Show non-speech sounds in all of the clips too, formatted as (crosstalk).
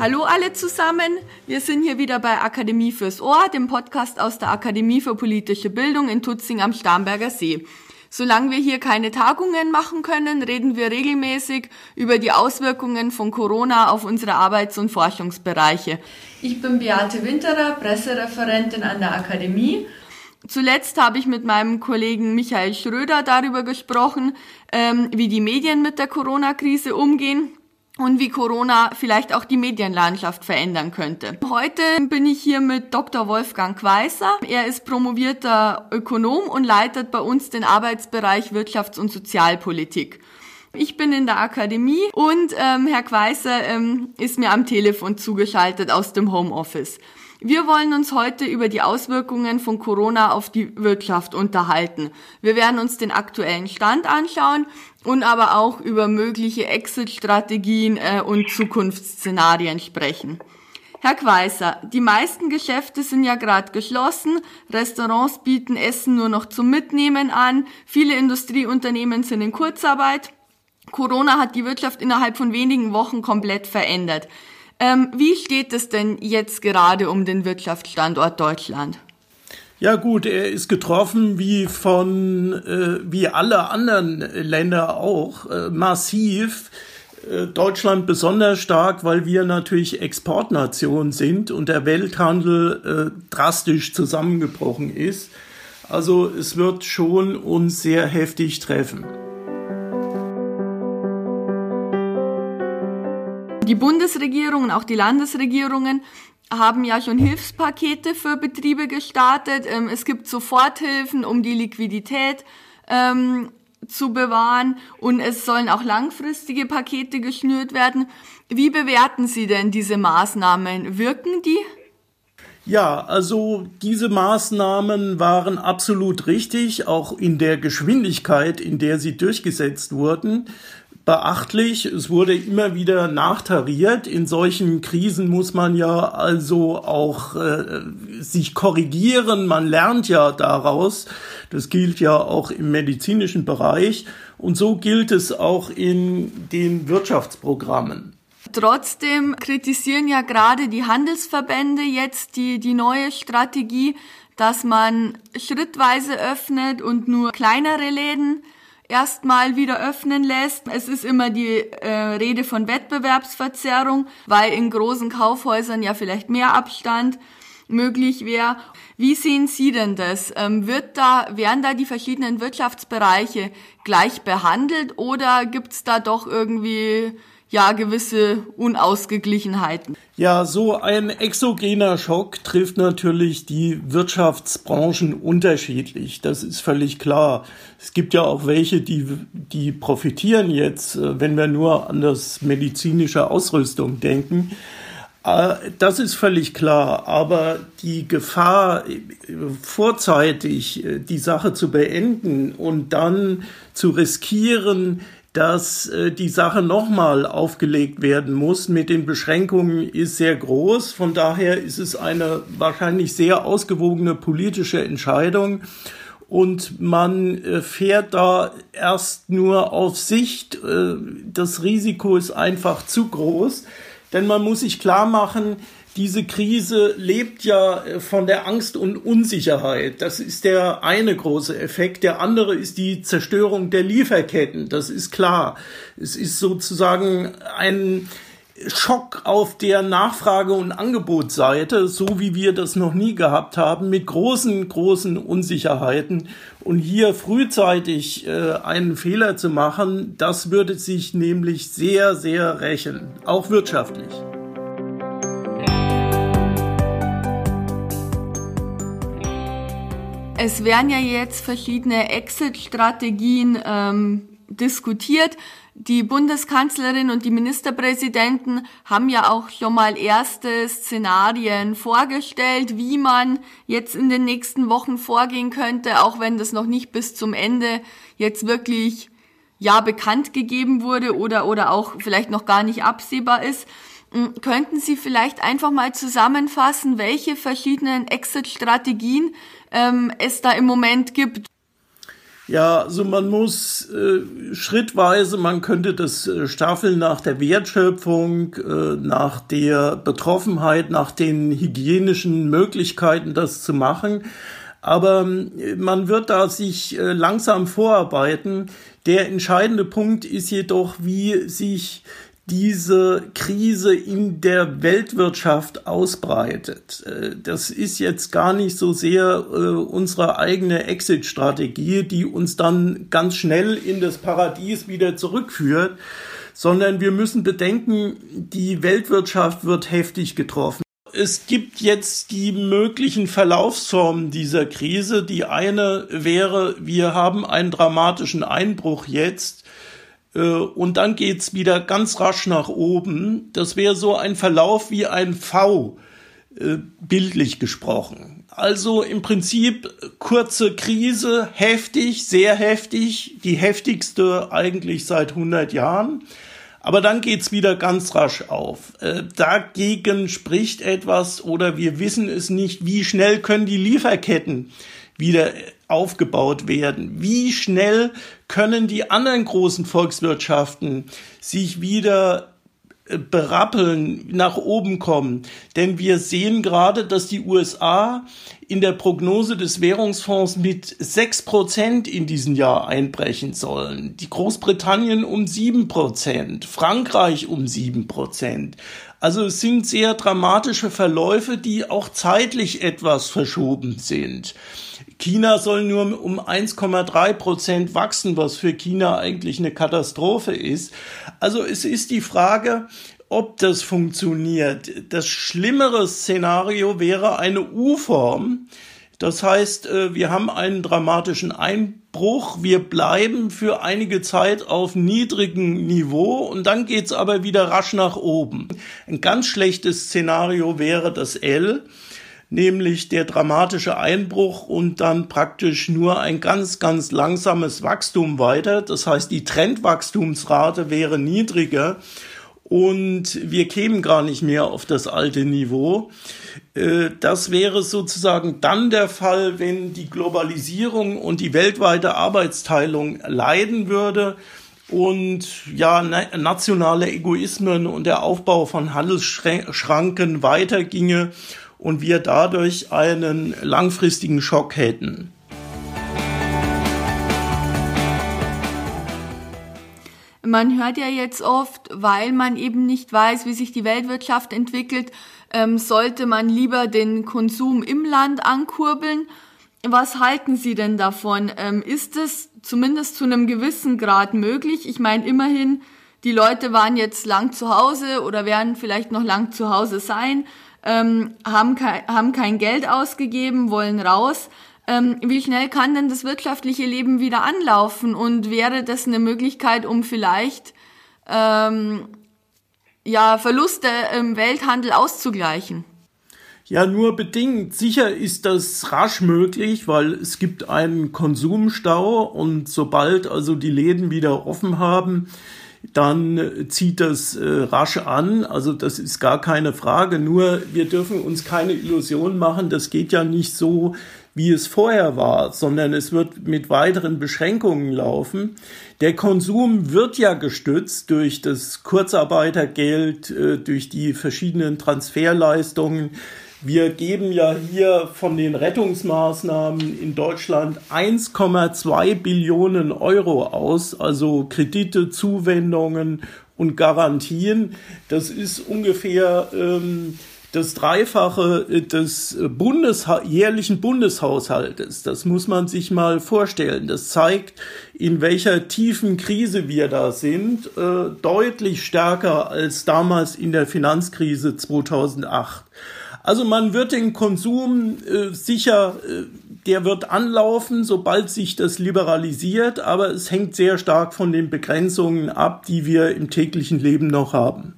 Hallo alle zusammen, wir sind hier wieder bei Akademie fürs Ohr, dem Podcast aus der Akademie für politische Bildung in Tutzing am Starnberger See. Solange wir hier keine Tagungen machen können, reden wir regelmäßig über die Auswirkungen von Corona auf unsere Arbeits- und Forschungsbereiche. Ich bin Beate Winterer, Pressereferentin an der Akademie. Zuletzt habe ich mit meinem Kollegen Michael Schröder darüber gesprochen, ähm, wie die Medien mit der Corona-Krise umgehen und wie Corona vielleicht auch die Medienlandschaft verändern könnte. Heute bin ich hier mit Dr. Wolfgang Weißer. Er ist promovierter Ökonom und leitet bei uns den Arbeitsbereich Wirtschafts- und Sozialpolitik. Ich bin in der Akademie und ähm, Herr Kweißer ähm, ist mir am Telefon zugeschaltet aus dem Homeoffice. Wir wollen uns heute über die Auswirkungen von Corona auf die Wirtschaft unterhalten. Wir werden uns den aktuellen Stand anschauen und aber auch über mögliche Exit-Strategien äh, und Zukunftsszenarien sprechen. Herr Kweißer, die meisten Geschäfte sind ja gerade geschlossen, Restaurants bieten Essen nur noch zum Mitnehmen an, viele Industrieunternehmen sind in Kurzarbeit. Corona hat die Wirtschaft innerhalb von wenigen Wochen komplett verändert. Ähm, wie steht es denn jetzt gerade um den Wirtschaftsstandort Deutschland? Ja gut, er ist getroffen wie von äh, wie alle anderen Länder auch äh, massiv. Äh, Deutschland besonders stark, weil wir natürlich Exportnation sind und der Welthandel äh, drastisch zusammengebrochen ist. Also es wird schon uns sehr heftig treffen. Die Bundesregierung und auch die Landesregierungen haben ja schon Hilfspakete für Betriebe gestartet. Ähm, es gibt Soforthilfen, um die Liquidität ähm, zu bewahren und es sollen auch langfristige Pakete geschnürt werden. Wie bewerten Sie denn diese Maßnahmen? Wirken die? Ja, also diese Maßnahmen waren absolut richtig, auch in der Geschwindigkeit, in der sie durchgesetzt wurden beachtlich. Es wurde immer wieder nachtariert. In solchen Krisen muss man ja also auch äh, sich korrigieren. Man lernt ja daraus. Das gilt ja auch im medizinischen Bereich. Und so gilt es auch in den Wirtschaftsprogrammen. Trotzdem kritisieren ja gerade die Handelsverbände jetzt die, die neue Strategie, dass man schrittweise öffnet und nur kleinere Läden erstmal wieder öffnen lässt. Es ist immer die äh, Rede von Wettbewerbsverzerrung, weil in großen Kaufhäusern ja vielleicht mehr Abstand möglich wäre. Wie sehen Sie denn das? Ähm, wird da, werden da die verschiedenen Wirtschaftsbereiche gleich behandelt oder gibt's da doch irgendwie ja gewisse Unausgeglichenheiten. Ja, so ein exogener Schock trifft natürlich die Wirtschaftsbranchen unterschiedlich. Das ist völlig klar. Es gibt ja auch welche, die, die profitieren jetzt, äh, wenn wir nur an das medizinische Ausrüstung denken. Äh, das ist völlig klar, aber die Gefahr, äh, vorzeitig die Sache zu beenden und dann zu riskieren, dass äh, die Sache nochmal aufgelegt werden muss mit den Beschränkungen ist sehr groß. Von daher ist es eine wahrscheinlich sehr ausgewogene politische Entscheidung. Und man äh, fährt da erst nur auf Sicht. Äh, das Risiko ist einfach zu groß. Denn man muss sich klar machen, diese Krise lebt ja äh, von der Angst und Unsicherheit. Das ist der eine große Effekt. Der andere ist die Zerstörung der Lieferketten. Das ist klar. Es ist sozusagen ein Schock auf der Nachfrage- und Angebotsseite, so wie wir das noch nie gehabt haben, mit großen, großen Unsicherheiten. Und hier frühzeitig äh, einen Fehler zu machen, das würde sich nämlich sehr, sehr rächen, auch wirtschaftlich. Es werden ja jetzt verschiedene Exit-Strategien ähm, diskutiert. Die Bundeskanzlerin und die Ministerpräsidenten haben ja auch schon mal erste Szenarien vorgestellt, wie man jetzt in den nächsten Wochen vorgehen könnte, auch wenn das noch nicht bis zum Ende jetzt wirklich ja bekannt gegeben wurde oder oder auch vielleicht noch gar nicht absehbar ist. Hm, könnten Sie vielleicht einfach mal zusammenfassen, welche verschiedenen Exit-Strategien ähm, es da im Moment gibt? Ja, also man muss äh, schrittweise, man könnte das äh, staffeln nach der Wertschöpfung, äh, nach der Betroffenheit, nach den hygienischen Möglichkeiten, das zu machen. Aber äh, man wird da sich äh, langsam vorarbeiten. Der entscheidende Punkt ist jedoch, wie sich diese Krise in der Weltwirtschaft ausbreitet. Äh, das ist jetzt gar nicht so sehr äh, unsere eigene Exit-Strategie, die uns dann ganz schnell in das Paradies wieder zurückführt, sondern wir müssen bedenken, die Weltwirtschaft wird heftig getroffen. Es gibt jetzt die möglichen Verlaufsformen dieser Krise. Die eine wäre, wir haben einen dramatischen Einbruch jetzt und dann geht's wieder ganz rasch nach oben. Das wäre so ein Verlauf wie ein V, äh, bildlich gesprochen. Also im Prinzip kurze Krise, heftig, sehr heftig, die heftigste eigentlich seit 100 Jahren. Aber dann geht's wieder ganz rasch auf. Äh, dagegen spricht etwas oder wir wissen es nicht, wie schnell können die Lieferketten wieder aufgebaut werden? Wie schnell können die anderen großen Volkswirtschaften sich wieder äh, berappeln, nach oben kommen. Denn wir sehen gerade, dass die USA in der Prognose des Währungsfonds mit sechs Prozent in diesem Jahr einbrechen sollen. Die Großbritannien um sieben Prozent, Frankreich um sieben Prozent. Also es sind sehr dramatische Verläufe, die auch zeitlich etwas verschoben sind. China soll nur um 1,3 Prozent wachsen, was für China eigentlich eine Katastrophe ist. Also es ist die Frage, ob das funktioniert. Das schlimmere Szenario wäre eine U-Form. Das heißt, äh, wir haben einen dramatischen Einbruch, wir bleiben für einige Zeit auf niedrigem Niveau und dann geht's aber wieder rasch nach oben. Ein ganz schlechtes Szenario wäre das L nämlich der dramatische Einbruch und dann praktisch nur ein ganz, ganz langsames Wachstum weiter. Das heißt, die Trendwachstumsrate wäre niedriger und wir kämen gar nicht mehr auf das alte Niveau. Äh, das wäre sozusagen dann der Fall, wenn die Globalisierung und die weltweite Arbeitsteilung leiden würde und ja, nationale Egoismen und der Aufbau von Handelsschranken weiterginge und wir dadurch einen langfristigen Schock hätten. Man hört ja jetzt oft, weil man eben nicht weiß, wie sich die Weltwirtschaft entwickelt, ähm, sollte man lieber den Konsum im Land ankurbeln. Was halten Sie denn davon? Ähm, ist es zumindest zu einem gewissen Grad möglich? Ich meine, immerhin, die Leute waren jetzt lang zu Hause oder werden vielleicht noch lang zu Hause sein ähm, haben, kein, haben kein Geld ausgegeben, wollen raus. Ähm, wie schnell kann denn das wirtschaftliche Leben wieder anlaufen? Und wäre das eine Möglichkeit, um vielleicht ähm, ja, Verluste im Welthandel auszugleichen? Ja, nur bedingt. Sicher ist das rasch möglich, weil es gibt einen Konsumstau und sobald also die Läden wieder offen haben, dann zieht das äh, rasch an. Also das ist gar keine Frage. Nur wir dürfen uns keine Illusion machen. Das geht ja nicht so, wie es vorher war, sondern es wird mit weiteren Beschränkungen laufen. Der Konsum wird ja gestützt durch das Kurzarbeitergeld, äh, durch die verschiedenen Transferleistungen wir geben ja hier von den Rettungsmaßnahmen in Deutschland 1,2 Billionen Euro aus, also Kredite, Zuwendungen und Garantien. Das ist ungefähr ähm, das Dreifache des Bundesha jährlichen Bundeshaushaltes. Das muss man sich mal vorstellen. Das zeigt, in welcher tiefen Krise wir da sind. Äh, deutlich stärker als damals in der Finanzkrise 2008. Also man wird den Konsum äh, sicher, äh, der wird anlaufen, sobald sich das liberalisiert, aber es hängt sehr stark von den Begrenzungen ab, die wir im täglichen Leben noch haben.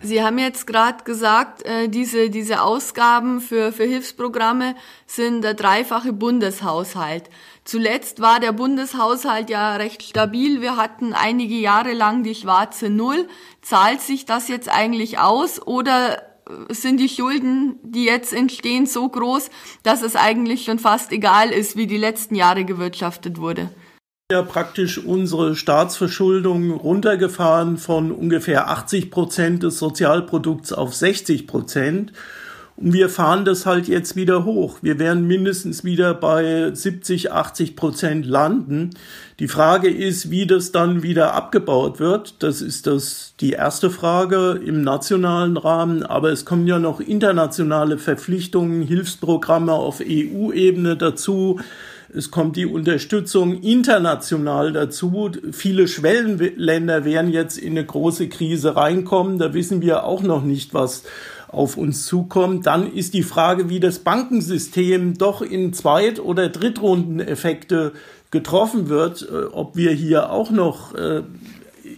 Sie haben jetzt gerade gesagt, äh, diese, diese Ausgaben für, für Hilfsprogramme sind der dreifache Bundeshaushalt. Zuletzt war der Bundeshaushalt ja recht stabil. Wir hatten einige Jahre lang die schwarze Null. Zahlt sich das jetzt eigentlich aus oder sind die Schulden, die jetzt entstehen, so groß, dass es eigentlich schon fast egal ist, wie die letzten Jahre gewirtschaftet wurde. Ja, praktisch unsere Staatsverschuldung runtergefahren von ungefähr 80 Prozent des Sozialprodukts auf 60 Prozent. Und wir fahren das halt jetzt wieder hoch. Wir werden mindestens wieder bei 70, 80 Prozent landen. Die Frage ist, wie das dann wieder abgebaut wird. Das ist das, die erste Frage im nationalen Rahmen. Aber es kommen ja noch internationale Verpflichtungen, Hilfsprogramme auf EU-Ebene dazu. Es kommt die Unterstützung international dazu. Viele Schwellenländer werden jetzt in eine große Krise reinkommen. Da wissen wir auch noch nicht, was auf uns zukommt, dann ist die Frage, wie das Bankensystem doch in Zweit- oder Drittrundeneffekte getroffen wird, äh, ob wir hier auch noch äh,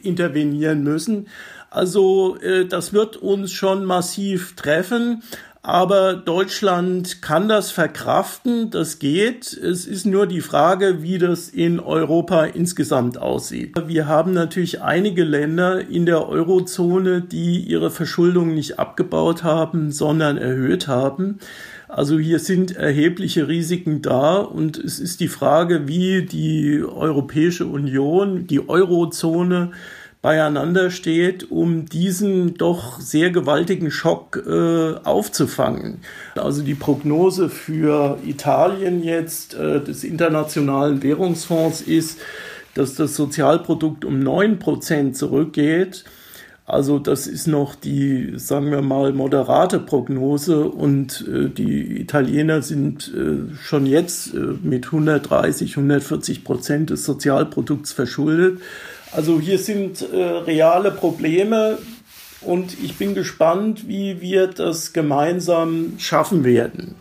intervenieren müssen. Also äh, das wird uns schon massiv treffen. Aber Deutschland kann das verkraften, das geht. Es ist nur die Frage, wie das in Europa insgesamt aussieht. Wir haben natürlich einige Länder in der Eurozone, die ihre Verschuldung nicht abgebaut haben, sondern erhöht haben. Also hier sind erhebliche Risiken da und es ist die Frage, wie die Europäische Union, die Eurozone beieinander steht, um diesen doch sehr gewaltigen Schock äh, aufzufangen. Also die Prognose für Italien jetzt äh, des Internationalen Währungsfonds ist, dass das Sozialprodukt um neun Prozent zurückgeht. Also das ist noch die, sagen wir mal, moderate Prognose und äh, die Italiener sind äh, schon jetzt äh, mit 130, 140 Prozent des Sozialprodukts verschuldet. Also hier sind äh, reale Probleme und ich bin gespannt, wie wir das gemeinsam schaffen werden.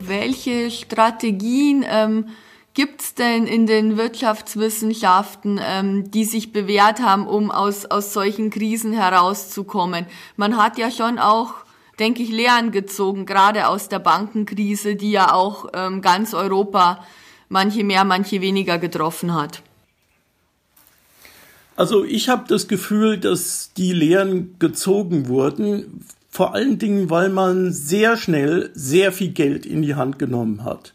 Welche Strategien ähm, gibt es denn in den Wirtschaftswissenschaften, ähm, die sich bewährt haben, um aus, aus solchen Krisen herauszukommen? Man hat ja schon auch denke ich, Lehren gezogen, gerade aus der Bankenkrise, die ja auch ähm, ganz Europa manche mehr, manche weniger getroffen hat. Also ich habe das Gefühl, dass die Lehren gezogen wurden, vor allen Dingen, weil man sehr schnell sehr viel Geld in die Hand genommen hat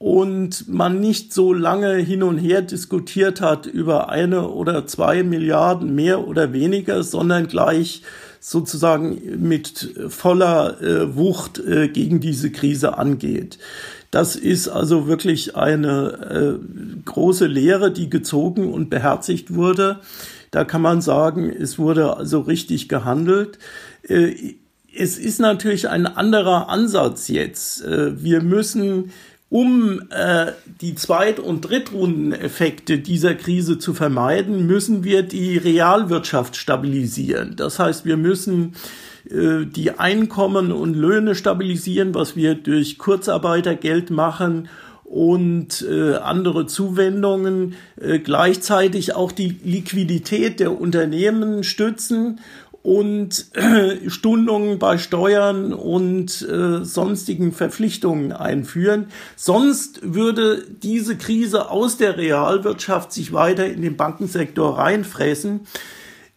und man nicht so lange hin und her diskutiert hat über eine oder zwei Milliarden mehr oder weniger, sondern gleich sozusagen mit voller äh, Wucht äh, gegen diese Krise angeht. Das ist also wirklich eine äh, große Lehre, die gezogen und beherzigt wurde. Da kann man sagen, es wurde also richtig gehandelt. Äh, es ist natürlich ein anderer Ansatz jetzt. Äh, wir müssen um äh, die Zweit- und Drittrundeneffekte dieser Krise zu vermeiden, müssen wir die Realwirtschaft stabilisieren. Das heißt, wir müssen äh, die Einkommen und Löhne stabilisieren, was wir durch Kurzarbeitergeld machen und äh, andere Zuwendungen, äh, gleichzeitig auch die Liquidität der Unternehmen stützen und äh, Stundungen bei Steuern und äh, sonstigen Verpflichtungen einführen. Sonst würde diese Krise aus der Realwirtschaft sich weiter in den Bankensektor reinfressen.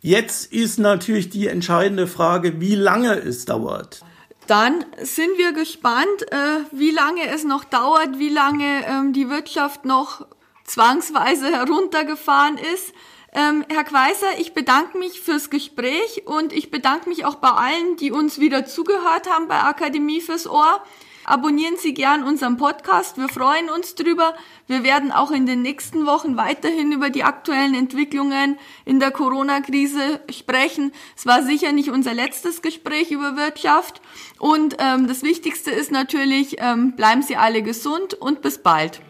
Jetzt ist natürlich die entscheidende Frage, wie lange es dauert. Dann sind wir gespannt, äh, wie lange es noch dauert, wie lange ähm, die Wirtschaft noch zwangsweise (laughs) heruntergefahren ist. Ähm, Herr Kweiser, ich bedanke mich fürs Gespräch und ich bedanke mich auch bei allen, die uns wieder zugehört haben bei Akademie fürs Ohr. Abonnieren Sie gern unseren Podcast. Wir freuen uns drüber. Wir werden auch in den nächsten Wochen weiterhin über die aktuellen Entwicklungen in der Corona-Krise sprechen. Es war sicher nicht unser letztes Gespräch über Wirtschaft. Und ähm, das Wichtigste ist natürlich, ähm, bleiben Sie alle gesund und bis bald.